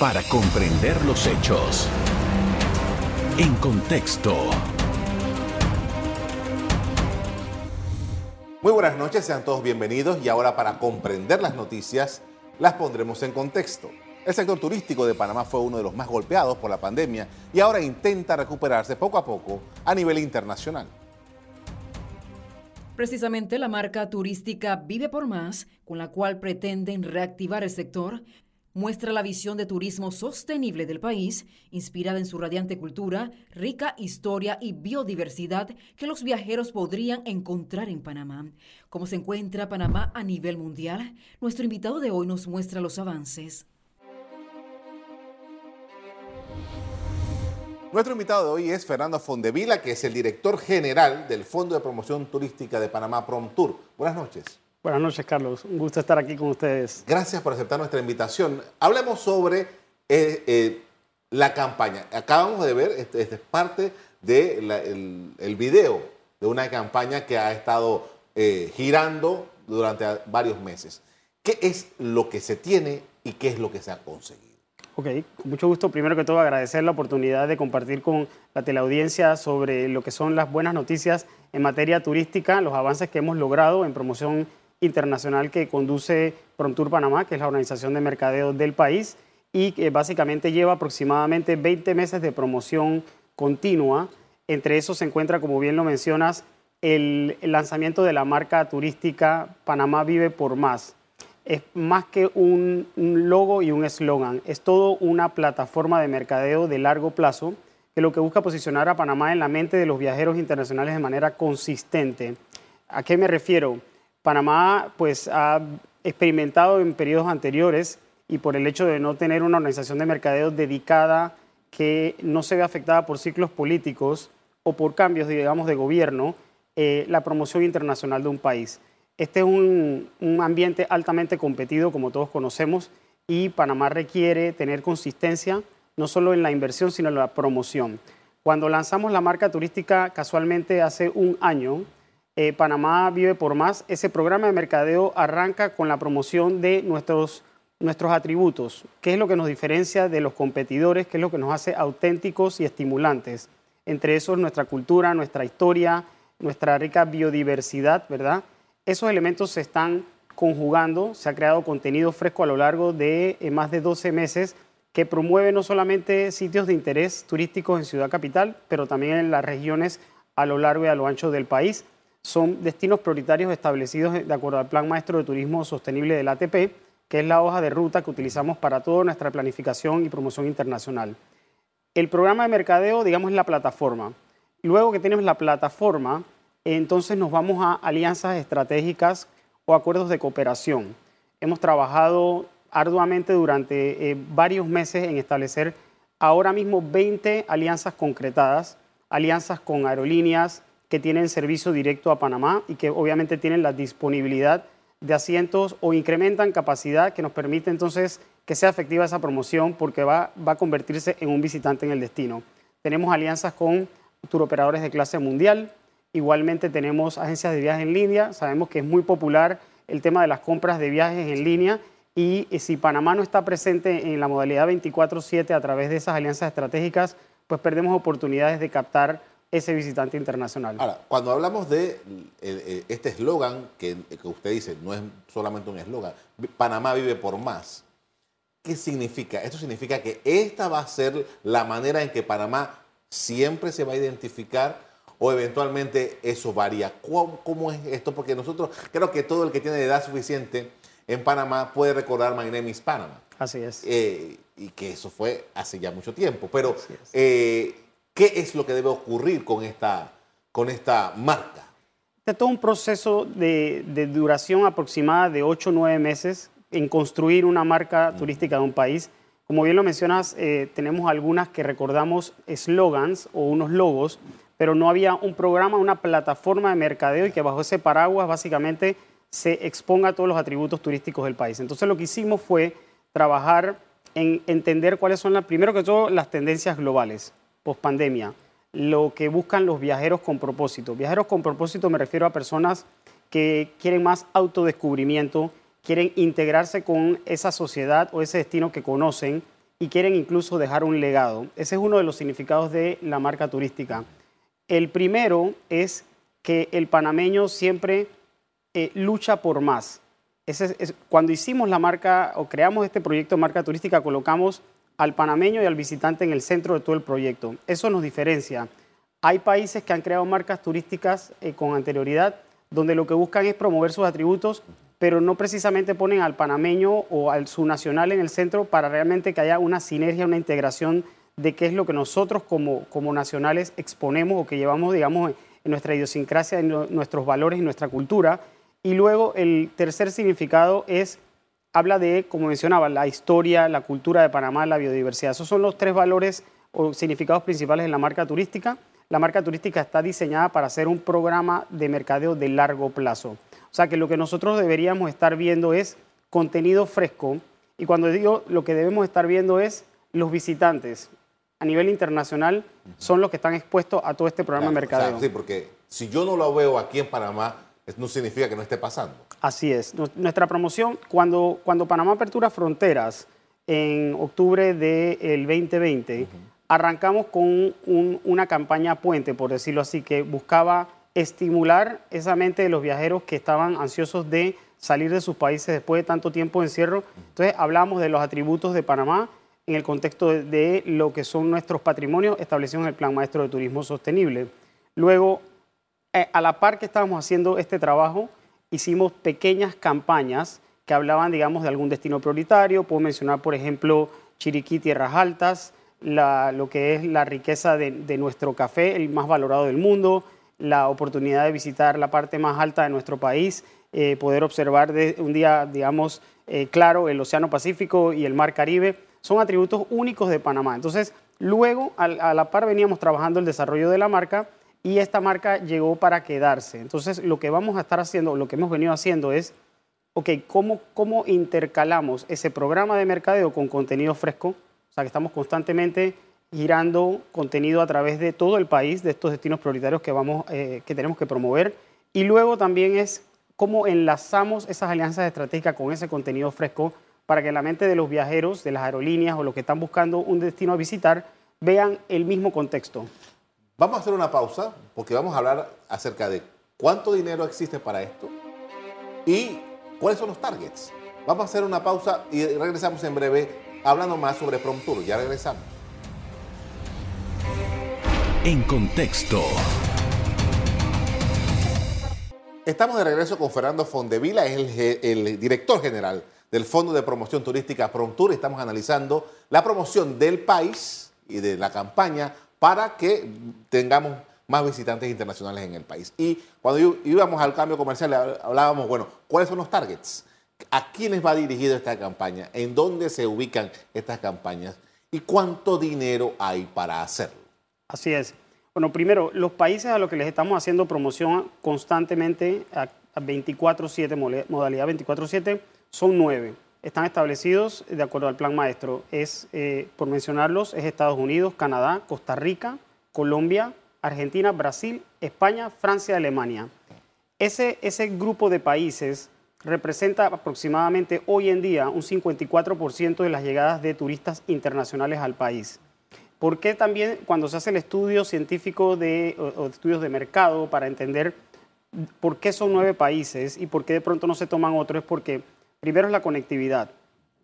para comprender los hechos. En contexto. Muy buenas noches, sean todos bienvenidos y ahora para comprender las noticias las pondremos en contexto. El sector turístico de Panamá fue uno de los más golpeados por la pandemia y ahora intenta recuperarse poco a poco a nivel internacional. Precisamente la marca turística Vive por Más, con la cual pretenden reactivar el sector, muestra la visión de turismo sostenible del país, inspirada en su radiante cultura, rica historia y biodiversidad que los viajeros podrían encontrar en Panamá. ¿Cómo se encuentra Panamá a nivel mundial? Nuestro invitado de hoy nos muestra los avances. Nuestro invitado de hoy es Fernando Fondevila, que es el director general del Fondo de Promoción Turística de Panamá PromTour. Buenas noches. Buenas noches, Carlos. Un gusto estar aquí con ustedes. Gracias por aceptar nuestra invitación. Hablemos sobre eh, eh, la campaña. Acabamos de ver, este, este es parte del de el, video de una campaña que ha estado eh, girando durante varios meses. ¿Qué es lo que se tiene y qué es lo que se ha conseguido? Ok, con mucho gusto. Primero que todo, agradecer la oportunidad de compartir con la teleaudiencia sobre lo que son las buenas noticias en materia turística, los avances que hemos logrado en promoción internacional que conduce PromTour Panamá, que es la organización de mercadeo del país, y que básicamente lleva aproximadamente 20 meses de promoción continua. Entre esos se encuentra, como bien lo mencionas, el lanzamiento de la marca turística Panamá Vive por Más es más que un, logo y un eslogan, es todo una plataforma de mercadeo de largo plazo que lo que busca posicionar a Panamá en la mente de los viajeros internacionales de manera consistente. ¿A qué me refiero? Panamá pues ha experimentado en periodos anteriores y por el hecho de no tener una organización de mercadeo dedicada que no se ve afectada por ciclos políticos o por cambios, digamos, de gobierno, eh, la promoción internacional de un país. Este es un, ambiente altamente competido, como todos conocemos, y Panamá requiere tener consistencia no solo en la inversión, sino en la promoción. Cuando lanzamos la marca turística casualmente hace un año, eh, Panamá Vive por Más, ese programa de mercadeo arranca con la promoción de nuestros, nuestros atributos, qué es lo que nos diferencia de los competidores, qué es lo que nos hace auténticos y estimulantes. Entre esos nuestra cultura, nuestra historia, nuestra rica biodiversidad, ¿verdad? Esos elementos se están conjugando, se ha creado contenido fresco a lo largo de eh, más de 12 meses que promueve no solamente sitios de interés turísticos en Ciudad Capital, pero también en las regiones a lo largo y a lo ancho del país. Son destinos prioritarios establecidos de acuerdo al Plan Maestro de Turismo Sostenible del ATP, que es la hoja de ruta que utilizamos para toda nuestra planificación y promoción internacional. El programa de mercadeo, digamos, es la plataforma. Luego que tienes la plataforma, entonces nos vamos a alianzas estratégicas o acuerdos de cooperación. Hemos trabajado arduamente durante eh, varios meses en establecer ahora mismo 20 alianzas concretadas, alianzas con aerolíneas que tienen servicio directo a Panamá y que obviamente tienen la disponibilidad de asientos o incrementan capacidad que nos permite entonces que sea efectiva esa promoción porque va, va a convertirse en un visitante en el destino. Tenemos alianzas con turoperadores de clase mundial, Igualmente tenemos agencias de viajes en línea. Sabemos que es muy popular el tema de las compras de viajes en línea y si Panamá no está presente en la modalidad 24/7 a través de esas alianzas estratégicas, pues perdemos oportunidades de captar ese visitante internacional. Ahora, cuando hablamos de este eslogan que, que, usted dice, no es solamente un eslogan, Panamá vive por más. ¿Qué significa? Esto significa que esta va a ser la manera en que Panamá siempre se va a identificar o eventualmente eso varía. ¿Cómo, es esto? Porque nosotros creo que todo el que tiene edad suficiente en Panamá puede recordar My Name is Panama. Así es. Eh, y que eso fue hace ya mucho tiempo. Pero, eh, ¿qué es lo que debe ocurrir con esta, con esta marca? Es todo un proceso de, duración aproximada de 8 o 9 meses en construir una marca turística de un país. Como bien lo mencionas, eh, tenemos algunas que recordamos slogans o unos logos, pero no había un programa, una plataforma de mercadeo y que bajo ese paraguas básicamente se exponga todos los atributos turísticos del país. Entonces lo que hicimos fue trabajar en entender cuáles son, las, primero que todo, las tendencias globales, post pandemia, lo que buscan los viajeros con propósito. Viajeros con propósito me refiero a personas que quieren más autodescubrimiento, quieren integrarse con esa sociedad o ese destino que conocen y quieren incluso dejar un legado. Ese es uno de los significados de la marca turística. El primero es que el panameño siempre eh, lucha por más. cuando hicimos la marca o creamos este proyecto de marca turística, colocamos al panameño y al visitante en el centro de todo el proyecto. Eso nos diferencia. Hay países que han creado marcas turísticas eh, con anterioridad donde lo que buscan es promover sus atributos, pero no precisamente ponen al panameño o al su nacional en el centro para realmente que haya una sinergia, una integración de qué es lo que nosotros como, como nacionales exponemos o que llevamos, digamos, en nuestra idiosincrasia, en nuestros valores y nuestra cultura. Y luego el tercer significado es, habla de, como mencionaba, la historia, la cultura de Panamá, la biodiversidad. Esos son los tres valores o significados principales en la marca turística. La marca turística está diseñada para hacer un programa de mercadeo de largo plazo. O sea que lo que nosotros deberíamos estar viendo es contenido fresco. Y cuando digo lo que debemos estar viendo es los visitantes, a nivel internacional son los que están expuestos a todo este programa de mercadeo. sí, porque si yo no lo veo aquí en Panamá, no significa que no esté pasando. Así es. Nuestra promoción, cuando, cuando Panamá apertura fronteras en octubre del 2020, arrancamos con una campaña puente, por decirlo así, que buscaba estimular esa mente de los viajeros que estaban ansiosos de salir de sus países después de tanto tiempo de encierro. Entonces hablamos de los atributos de Panamá en el contexto de, lo que son nuestros patrimonios establecidos en el Plan Maestro de Turismo Sostenible. Luego, eh, a la par que estábamos haciendo este trabajo, hicimos pequeñas campañas que hablaban, digamos, de algún destino prioritario. Puedo mencionar, por ejemplo, Chiriquí, Tierras Altas, lo que es la riqueza de, nuestro café, el más valorado del mundo, la oportunidad de visitar la parte más alta de nuestro país, eh, poder observar de un día, digamos, eh, claro el Océano Pacífico y el Mar Caribe son atributos únicos de Panamá. Entonces, luego a, la par veníamos trabajando el desarrollo de la marca y esta marca llegó para quedarse. Entonces, lo que vamos a estar haciendo, lo que hemos venido haciendo es, ok, ¿cómo, cómo intercalamos ese programa de mercadeo con contenido fresco? O sea, que estamos constantemente girando contenido a través de todo el país, de estos destinos prioritarios que, vamos, eh, que tenemos que promover. Y luego también es cómo enlazamos esas alianzas estratégicas con ese contenido fresco para que la mente de los viajeros, de las aerolíneas o los que están buscando un destino a visitar, vean el mismo contexto. Vamos a hacer una pausa porque vamos a hablar acerca de cuánto dinero existe para esto y cuáles son los targets. Vamos a hacer una pausa y regresamos en breve hablando más sobre Promtour. Ya regresamos. En contexto. Estamos de regreso con Fernando Fondevila, es el, el director general del Fondo de Promoción Turística PromTour. Estamos analizando la promoción del país y de la campaña para que tengamos más visitantes internacionales en el país. Y cuando íbamos al cambio comercial hablábamos, bueno, ¿cuáles son los targets? ¿A quiénes va dirigida esta campaña? ¿En dónde se ubican estas campañas? ¿Y cuánto dinero hay para hacerlo? Así es. Bueno, primero, los países a los que les estamos haciendo promoción constantemente a 24-7, modalidad 24-7, son nueve. Están establecidos de acuerdo al plan maestro. Es, eh, por mencionarlos, es Estados Unidos, Canadá, Costa Rica, Colombia, Argentina, Brasil, España, Francia, Alemania. Ese, ese grupo de países representa aproximadamente hoy en día un 54% de las llegadas de turistas internacionales al país. ¿Por qué también cuando se hace el estudio científico de, o, estudios de mercado para entender por qué son nueve países y por qué de pronto no se toman otros? Es porque Primero es la conectividad.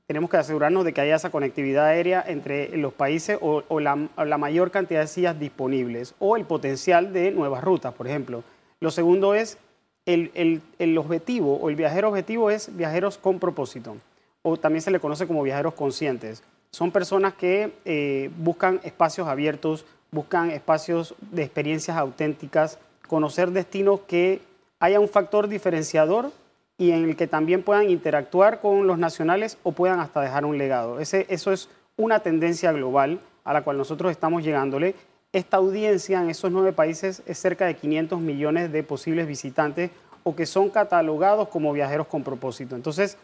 Tenemos que asegurarnos de que haya esa conectividad aérea entre los países o, la, mayor cantidad de sillas disponibles o el potencial de nuevas rutas, por ejemplo. Lo segundo es el, objetivo o el viajero objetivo es viajeros con propósito o también se le conoce como viajeros conscientes. Son personas que eh, buscan espacios abiertos, buscan espacios de experiencias auténticas, conocer destinos que haya un factor diferenciador y en el que también puedan interactuar con los nacionales o puedan hasta dejar un legado. Ese, eso es una tendencia global a la cual nosotros estamos llegándole. Esta audiencia en esos nueve países es cerca de 500 millones de posibles visitantes o que son catalogados como viajeros con propósito. Entonces,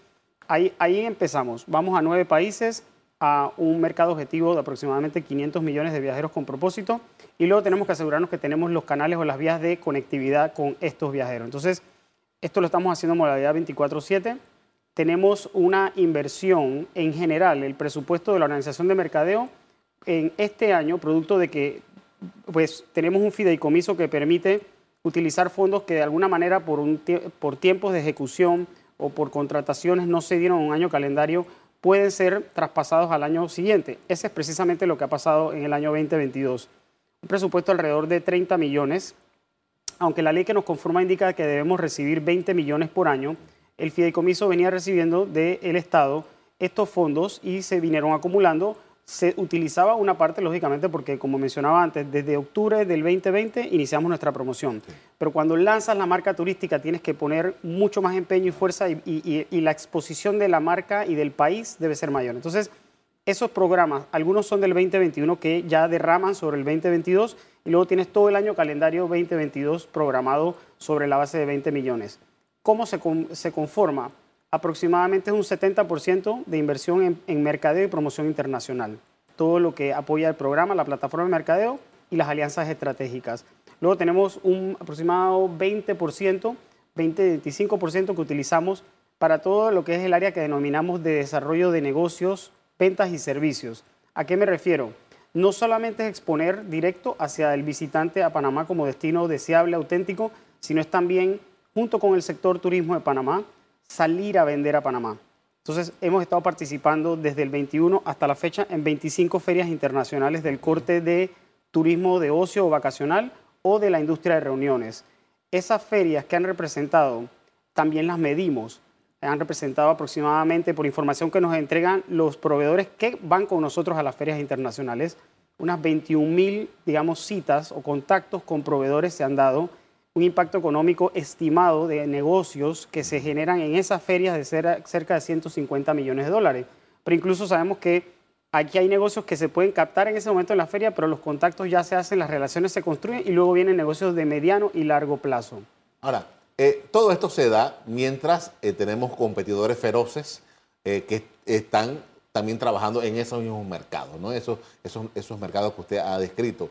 ahí, ahí empezamos. Vamos a nueve países, a un mercado objetivo de aproximadamente 500 millones de viajeros con propósito y luego tenemos que asegurarnos que tenemos los canales o las vías de conectividad con estos viajeros. Entonces, esto lo estamos haciendo en modalidad 24/7 tenemos una inversión en general, el presupuesto de la Organización de Mercadeo en este año, producto de que pues, tenemos un fideicomiso que permite utilizar fondos que de alguna manera por, por tiempos de ejecución o por contrataciones no se dieron un año calendario, pueden ser traspasados al año siguiente. Ese es precisamente lo que ha pasado en el año 2022. Un presupuesto alrededor de 30 millones, aunque la ley que nos conforma indica que debemos recibir 20 millones por año, el fideicomiso venía recibiendo del Estado estos fondos y se vinieron acumulando se utilizaba una parte, lógicamente, porque como mencionaba antes, desde octubre del 2020 iniciamos nuestra promoción. Pero cuando lanzas la marca turística tienes que poner mucho más empeño y fuerza y, la exposición de la marca y del país debe ser mayor. Entonces, esos programas, algunos son del 2021 que ya derraman sobre el 2022 y luego tienes todo el año calendario 2022 programado sobre la base de 20 millones. ¿Cómo se, se conforma? aproximadamente es un 70% de inversión en, mercadeo y promoción internacional. Todo lo que apoya el programa, la plataforma de mercadeo y las alianzas estratégicas. Luego tenemos un aproximado 20%, 20-25% que utilizamos para todo lo que es el área que denominamos de desarrollo de negocios, ventas y servicios. ¿A qué me refiero? No solamente es exponer directo hacia el visitante a Panamá como destino deseable, auténtico, sino es también, junto con el sector turismo de Panamá, salir a vender a Panamá. Entonces, hemos estado participando desde el 21 hasta la fecha en 25 ferias internacionales del corte de turismo de ocio o vacacional o de la industria de reuniones. Esas ferias que han representado, también las medimos. Han representado aproximadamente, por información que nos entregan los proveedores que van con nosotros a las ferias internacionales, unas 21 mil, digamos, citas o contactos con proveedores se han dado un impacto económico estimado de negocios que se generan en esas ferias de cerca de 150 millones de dólares. Pero incluso sabemos que aquí hay negocios que se pueden captar en ese momento en la feria, pero los contactos ya se hacen, las relaciones se construyen y luego vienen negocios de mediano y largo plazo. Ahora, eh, todo esto se da mientras eh, tenemos competidores feroces eh, que están también trabajando en esos mismos mercados, ¿no? esos, mercados que usted ha descrito.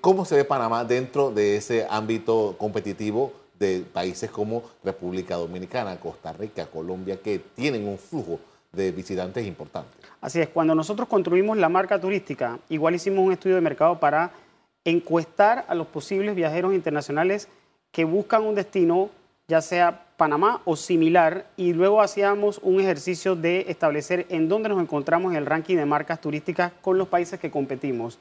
¿Cómo se ve Panamá dentro de ese ámbito competitivo de países como República Dominicana, Costa Rica, Colombia, que tienen un flujo de visitantes importante? Así es, cuando nosotros construimos la marca turística, igual hicimos un estudio de mercado para encuestar a los posibles viajeros internacionales que buscan un destino, ya sea Panamá o similar, y luego hacíamos un ejercicio de establecer en dónde nos encontramos en el ranking de marcas turísticas con los países que competimos.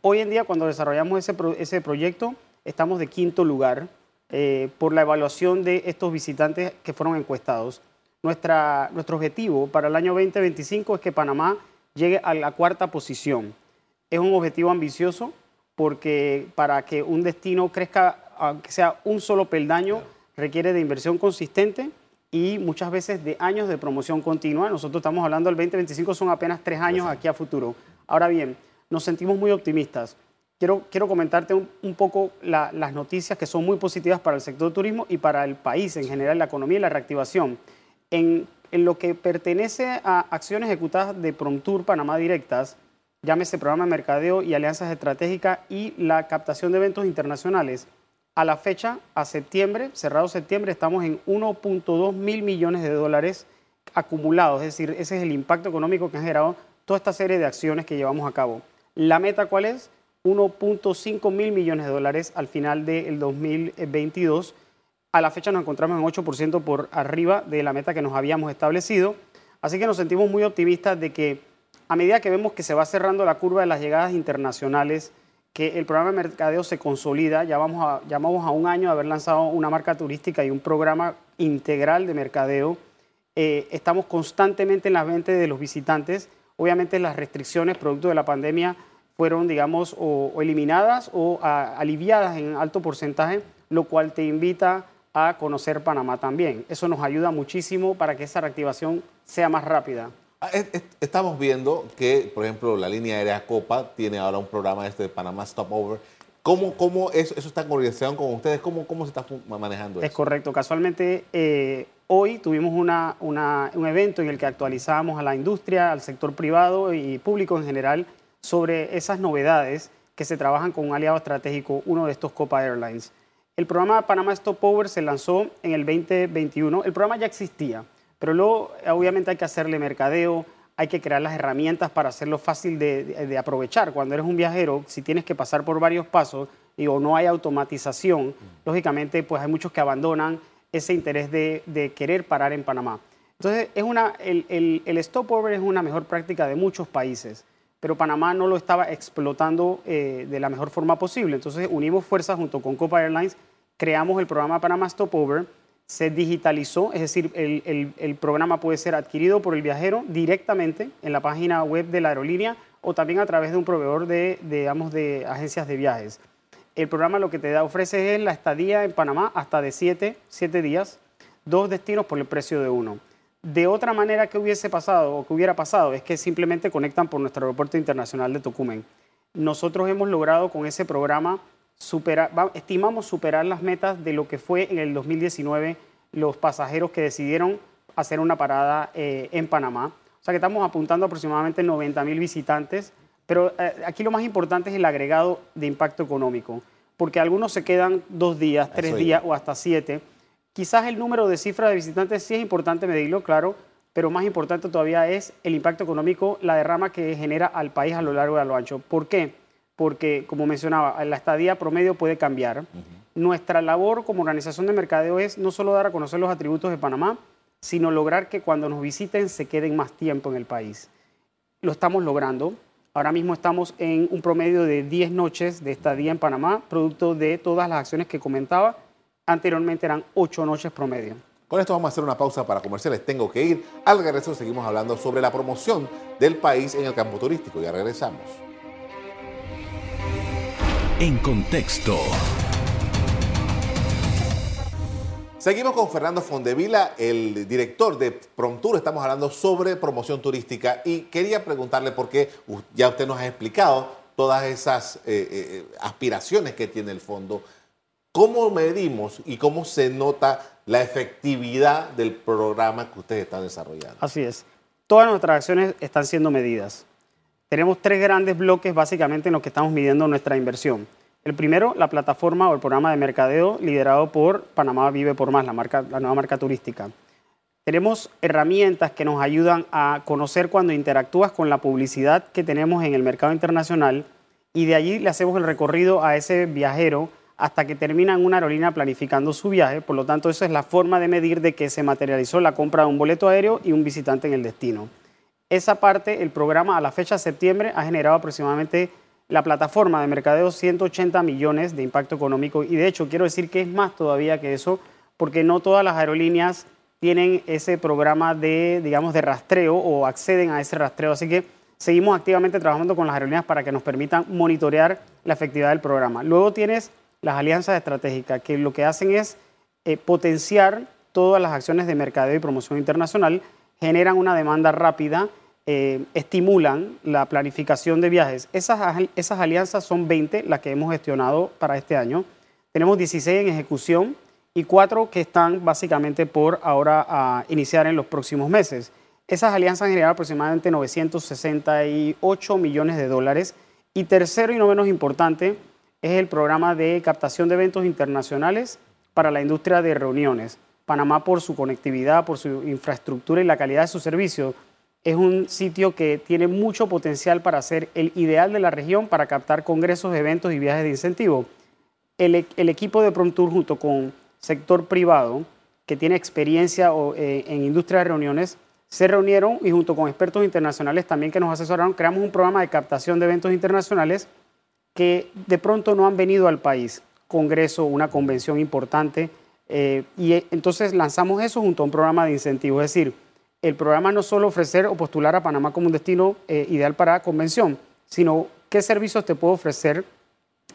Hoy en día, cuando desarrollamos ese, ese proyecto, estamos de quinto lugar eh, por la evaluación de estos visitantes que fueron encuestados. Nuestra, nuestro objetivo para el año 2025 es que Panamá llegue a la cuarta posición. Es un objetivo ambicioso porque para que un destino crezca, aunque sea un solo peldaño, requiere de inversión consistente y muchas veces de años de promoción continua. Nosotros estamos hablando del 2025, son apenas tres años aquí a futuro. Ahora bien, nos sentimos muy optimistas. Quiero, quiero comentarte un, poco las noticias que son muy positivas para el sector turismo y para el país en general, la economía y la reactivación. En, en lo que pertenece a acciones ejecutadas de Promtour Panamá Directas, llámese programa de mercadeo y alianzas estratégicas y la captación de eventos internacionales, a la fecha, a septiembre, cerrado septiembre, estamos en 1.2 mil millones de dólares acumulados, es decir, ese es el impacto económico que han generado toda esta serie de acciones que llevamos a cabo. La meta cuál es? 1.5 mil millones de dólares al final del 2022. A la fecha nos encontramos en 8% por arriba de la meta que nos habíamos establecido. Así que nos sentimos muy optimistas de que a medida que vemos que se va cerrando la curva de las llegadas internacionales, que el programa de mercadeo se consolida, ya vamos a, a un año de haber lanzado una marca turística y un programa integral de mercadeo. Eh, estamos constantemente en la mente de los visitantes. Obviamente las restricciones producto de la pandemia fueron, digamos, o, eliminadas o aliviadas en alto porcentaje, lo cual te invita a conocer Panamá también. Eso nos ayuda muchísimo para que esa reactivación sea más rápida. Ah, estamos viendo que, por ejemplo, la línea aérea Copa tiene ahora un programa este de Panamá Stopover. ¿Cómo, cómo eso, eso, está con ustedes? ¿Cómo, cómo se está manejando eso? Es correcto. Casualmente, eh, hoy tuvimos una, un evento en el que actualizamos a la industria, al sector privado y público en general sobre esas novedades que se trabajan con un aliado estratégico, uno de estos Copa Airlines. El programa Panama Stopover se lanzó en el 2021. El programa ya existía, Pero luego, obviamente, hay que hacerle mercadeo, hay que crear las herramientas para hacerlo fácil de, aprovechar. Cuando eres un viajero, si tienes que pasar por varios pasos y o no hay automatización, lógicamente, pues hay muchos que abandonan ese interés de, querer parar en Panamá. Entonces, es una, el, el, el stopover es una mejor práctica de muchos países pero Panamá no lo estaba explotando eh, de la mejor forma posible. Entonces unimos fuerzas junto con Copa Airlines, creamos el programa Panamá Stopover, se digitalizó, es decir, el, programa puede ser adquirido por el viajero directamente en la página web de la aerolínea o también a través de un proveedor de, digamos, de agencias de viajes. El programa lo que te da, ofrece es la estadía en Panamá hasta de 7 días, dos destinos por el precio de uno. De otra manera que hubiese pasado o que hubiera pasado es que simplemente conectan por nuestro aeropuerto internacional de Tocumen. Nosotros hemos logrado con ese programa superar, estimamos superar las metas de lo que fue en el 2019 los pasajeros que decidieron hacer una parada eh, en Panamá. O sea que estamos apuntando aproximadamente 90 mil visitantes, pero eh, aquí lo más importante es el agregado de impacto económico, porque algunos se quedan dos días, tres días o hasta siete Quizás el número de cifras de visitantes sí es importante medirlo, claro, pero más importante todavía es el impacto económico, la derrama que genera al país a lo largo y a lo ancho. ¿Por qué? Porque, como mencionaba, la estadía promedio puede cambiar. Nuestra labor como organización de mercadeo es no solo dar a conocer los atributos de Panamá, sino lograr que cuando nos visiten se queden más tiempo en el país. Lo estamos logrando. Ahora mismo estamos en un promedio de 10 noches de estadía en Panamá, producto de todas las acciones que comentaba Anteriormente eran ocho noches promedio. Con esto vamos a hacer una pausa para comerciales. Tengo que ir. Al regreso seguimos hablando sobre la promoción del país en el campo turístico. Ya regresamos. En contexto. Seguimos con Fernando Fondevila, el director de Promtour. Estamos hablando sobre promoción turística y quería preguntarle por qué ya usted nos ha explicado todas esas eh, eh, aspiraciones que tiene el fondo ¿Cómo medimos y cómo se nota la efectividad del programa que ustedes están desarrollando? Así es. Todas nuestras acciones están siendo medidas. Tenemos tres grandes bloques básicamente en los que estamos midiendo nuestra inversión. El primero, la plataforma o el programa de mercadeo liderado por Panamá Vive por Más, la, nueva marca turística. Tenemos herramientas que nos ayudan a conocer cuando interactúas con la publicidad que tenemos en el mercado internacional y de allí le hacemos el recorrido a ese viajero hasta que termina en una aerolínea planificando su viaje. Por lo tanto, esa es la forma de medir de que se materializó la compra de un boleto aéreo y un visitante en el destino. Esa parte, el programa a la fecha de septiembre ha generado aproximadamente la plataforma de mercadeo 180 millones de impacto económico y de hecho quiero decir que es más todavía que eso porque no todas las aerolíneas tienen ese programa de, digamos, de rastreo o acceden a ese rastreo. Así que seguimos activamente trabajando con las aerolíneas para que nos permitan monitorear la efectividad del programa. Luego tienes las alianzas estratégicas, que lo que hacen es eh, potenciar todas las acciones de mercadeo y promoción internacional, generan una demanda rápida, eh, estimulan la planificación de viajes. Esas, esas alianzas son 20 las que hemos gestionado para este año. Tenemos 16 en ejecución y 4 que están básicamente por ahora a iniciar en los próximos meses. Esas alianzas han generado aproximadamente 968 millones de dólares. Y tercero y no menos importante, es el programa de captación de eventos internacionales para la industria de reuniones. Panamá, por su conectividad, por su infraestructura y la calidad de su servicio, es un sitio que tiene mucho potencial para ser el ideal de la región para captar congresos, eventos y viajes de incentivo. El, e, equipo de PromTour junto con sector privado que tiene experiencia eh, en industria de reuniones se reunieron y junto con expertos internacionales también que nos asesoraron creamos un programa de captación de eventos internacionales que de pronto no han venido al país, congreso, una convención importante, eh, y eh, entonces lanzamos eso junto a un programa de incentivos. Es decir, el programa no solo ofrecer o postular a Panamá como un destino eh, ideal para convención, sino qué servicios te puedo ofrecer,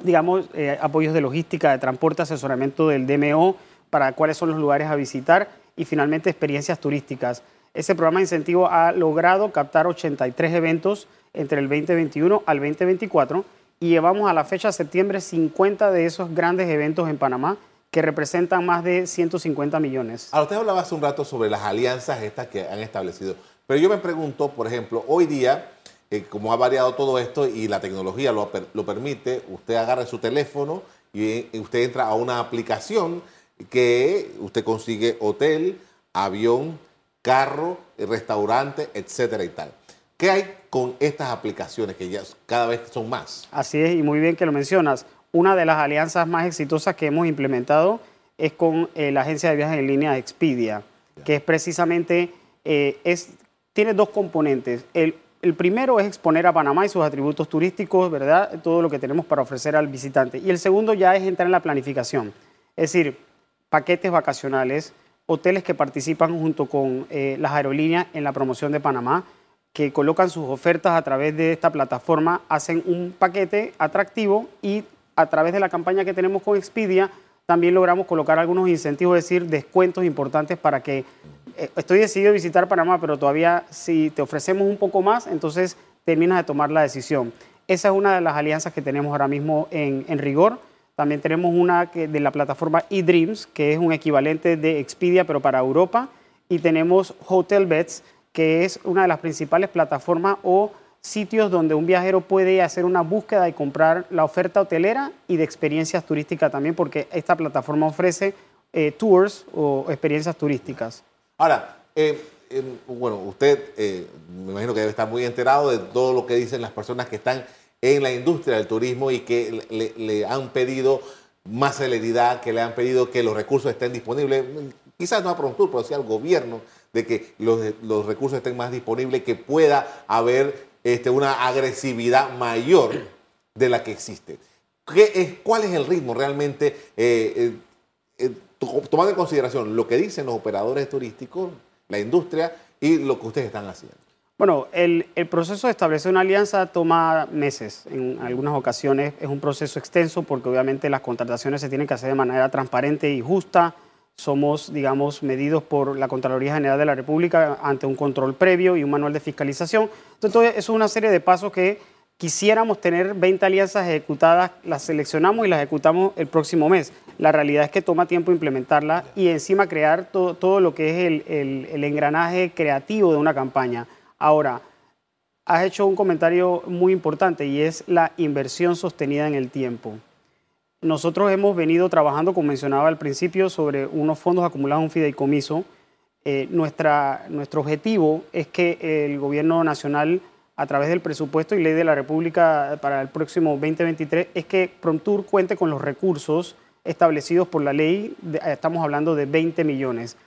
digamos, apoyos de logística, de transporte, asesoramiento del DMO, para cuáles son los lugares a visitar y finalmente experiencias turísticas. Ese programa de incentivo ha logrado captar 83 eventos entre el 2021 al 2024 y llevamos a la fecha de septiembre 50 de esos grandes eventos en Panamá que representan más de 150 millones. Ahora, usted hablaba hace un rato sobre las alianzas estas que han establecido, pero yo me pregunto, por ejemplo, hoy día, eh, como ha variado todo esto y la tecnología lo, lo permite, usted agarra su teléfono y usted entra a una aplicación que usted consigue hotel, avión carro, restaurante, etcétera y tal. ¿Qué hay con estas aplicaciones que ya cada vez son más? Así es, y muy bien que lo mencionas. Una de las alianzas más exitosas que hemos implementado es con eh, la agencia de viajes en línea Expedia, que es precisamente, eh, es, tiene dos componentes. El, el, primero es exponer a Panamá y sus atributos turísticos, ¿verdad? Todo lo que tenemos para ofrecer al visitante. Y el segundo ya es entrar en la planificación. Es decir, paquetes vacacionales, hoteles que participan junto con eh, las aerolíneas en la promoción de Panamá, que colocan sus ofertas a través de esta plataforma, hacen un paquete atractivo y a través de la campaña que tenemos con Expedia también logramos colocar algunos incentivos, es decir, descuentos importantes para que eh, estoy decidido a visitar Panamá, pero todavía si te ofrecemos un poco más, entonces terminas de tomar la decisión. Esa es una de las alianzas que tenemos ahora mismo en, en rigor. También tenemos una de la plataforma eDreams, que es un equivalente de Expedia, pero para Europa. Y tenemos HotelBets, que es una de las principales plataformas o sitios donde un viajero puede hacer una búsqueda y comprar la oferta hotelera y de experiencias turísticas también, porque esta plataforma ofrece eh, tours o experiencias turísticas. Ahora, eh, eh, bueno, usted me imagino que debe estar muy enterado de todo lo que dicen las personas que están en la industria del turismo y que le, han pedido más celeridad, que le han pedido que los recursos estén disponibles, quizás no a Prontur, pero sí al gobierno, de que los, los recursos estén más disponibles, que pueda haber este, una agresividad mayor de la que existe. ¿Qué es, ¿Cuál es el ritmo realmente, eh, eh, eh, tomando en consideración lo que dicen los operadores turísticos, la industria y lo que ustedes están haciendo? Bueno, el, proceso de establecer una alianza toma meses. En algunas ocasiones es un proceso extenso porque obviamente las contrataciones se tienen que hacer de manera transparente y justa. Somos, digamos, medidos por la Contraloría General de la República ante un control previo y un manual de fiscalización. Entonces, eso es una serie de pasos que quisiéramos tener 20 alianzas ejecutadas, las seleccionamos y las ejecutamos el próximo mes. La realidad es que toma tiempo implementarla y encima crear todo, todo lo que es el, el, el engranaje creativo de una campaña. Ahora, has hecho un comentario muy importante y es la inversión sostenida en el tiempo. Nosotros hemos venido trabajando, como mencionaba al principio, sobre unos fondos acumulados en un fideicomiso. Eh, nuestra, nuestro objetivo es que el gobierno nacional, a través del presupuesto y ley de la República para el próximo 2023, es que Prontur cuente con los recursos establecidos por la ley. estamos hablando de 20 millones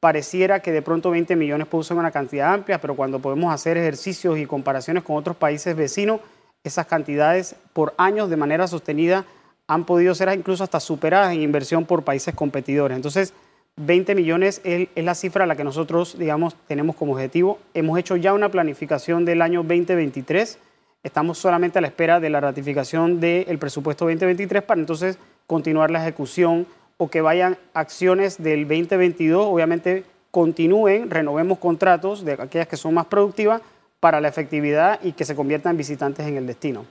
pareciera que de pronto 20 millones puede ser una cantidad amplia, pero cuando podemos hacer ejercicios y comparaciones con otros países vecinos, esas cantidades por años de manera sostenida han podido ser incluso hasta superadas en inversión por países competidores. Entonces, 20 millones es, la cifra a la que nosotros, digamos, tenemos como objetivo. Hemos hecho ya una planificación del año 2023. Estamos solamente a la espera de la ratificación del presupuesto 2023 para entonces continuar la ejecución o que vayan acciones del 2022, obviamente continúen, renovemos contratos de aquellas que son más productivas para la efectividad y que se conviertan visitantes en el destino.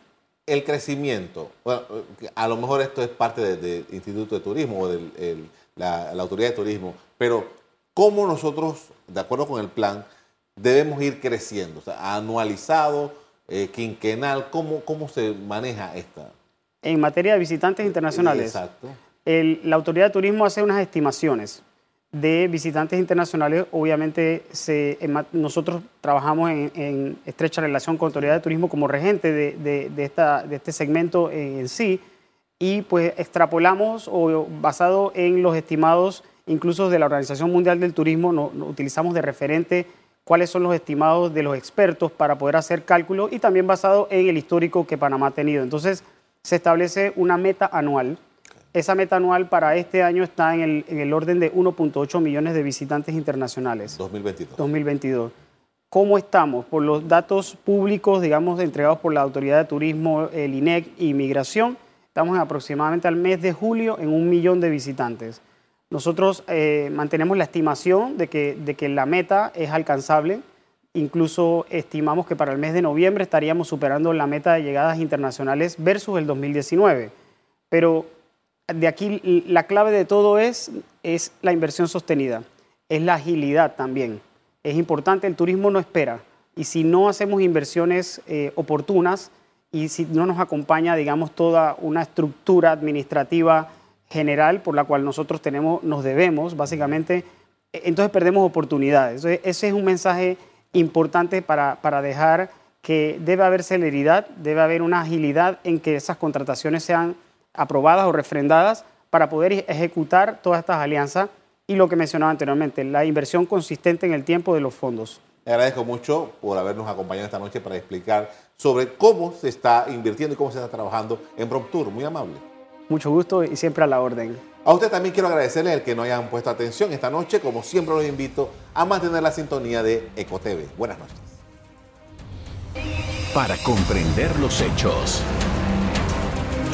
El crecimiento, bueno, a lo mejor esto es parte del Instituto de Turismo o de la, Autoridad de Turismo, pero ¿cómo nosotros, de acuerdo con el plan, debemos ir creciendo? O sea, anualizado, eh, quinquenal, ¿cómo, ¿cómo se maneja esta? En materia de visitantes internacionales. Exacto la Autoridad de Turismo hace unas estimaciones de visitantes internacionales. Obviamente nosotros trabajamos en, estrecha relación con Autoridad de Turismo como regente de, este segmento en, sí y pues extrapolamos o basado en los estimados incluso de la Organización Mundial del Turismo, no, utilizamos de referente cuáles son los estimados de los expertos para poder hacer cálculos y también basado en el histórico que Panamá ha tenido. Entonces se establece una meta anual esa meta anual para este año está en el, orden de 1.8 millones de visitantes internacionales. 2022. 2022. ¿Cómo estamos? Por los datos públicos, digamos, entregados por la Autoridad de Turismo, el INEC y Migración, estamos aproximadamente al mes de julio en un millón de visitantes. Nosotros eh, mantenemos la estimación de que, de que la meta es alcanzable. Incluso estimamos que para el mes de noviembre estaríamos superando la meta de llegadas internacionales versus el 2019. Pero de aquí la clave de todo es, es la inversión sostenida, es la agilidad también. Es importante, el turismo no espera. Y si no hacemos inversiones eh, oportunas y si no nos acompaña, digamos, toda una estructura administrativa general por la cual nosotros tenemos, nos debemos, básicamente, entonces perdemos oportunidades. ese es un mensaje importante para, para dejar que debe haber celeridad, debe haber una agilidad en que esas contrataciones sean aprobadas o refrendadas para poder ejecutar todas estas alianzas y lo que mencionaba anteriormente, la inversión consistente en el tiempo de los fondos. Le agradezco mucho por habernos acompañado esta noche para explicar sobre cómo se está invirtiendo y cómo se está trabajando en PropTour. Muy amable. Mucho gusto y siempre a la orden. A usted también quiero agradecerle el que no hayan puesto atención esta noche. Como siempre los invito a mantener la sintonía de EcoTV. Buenas noches. Para comprender los hechos.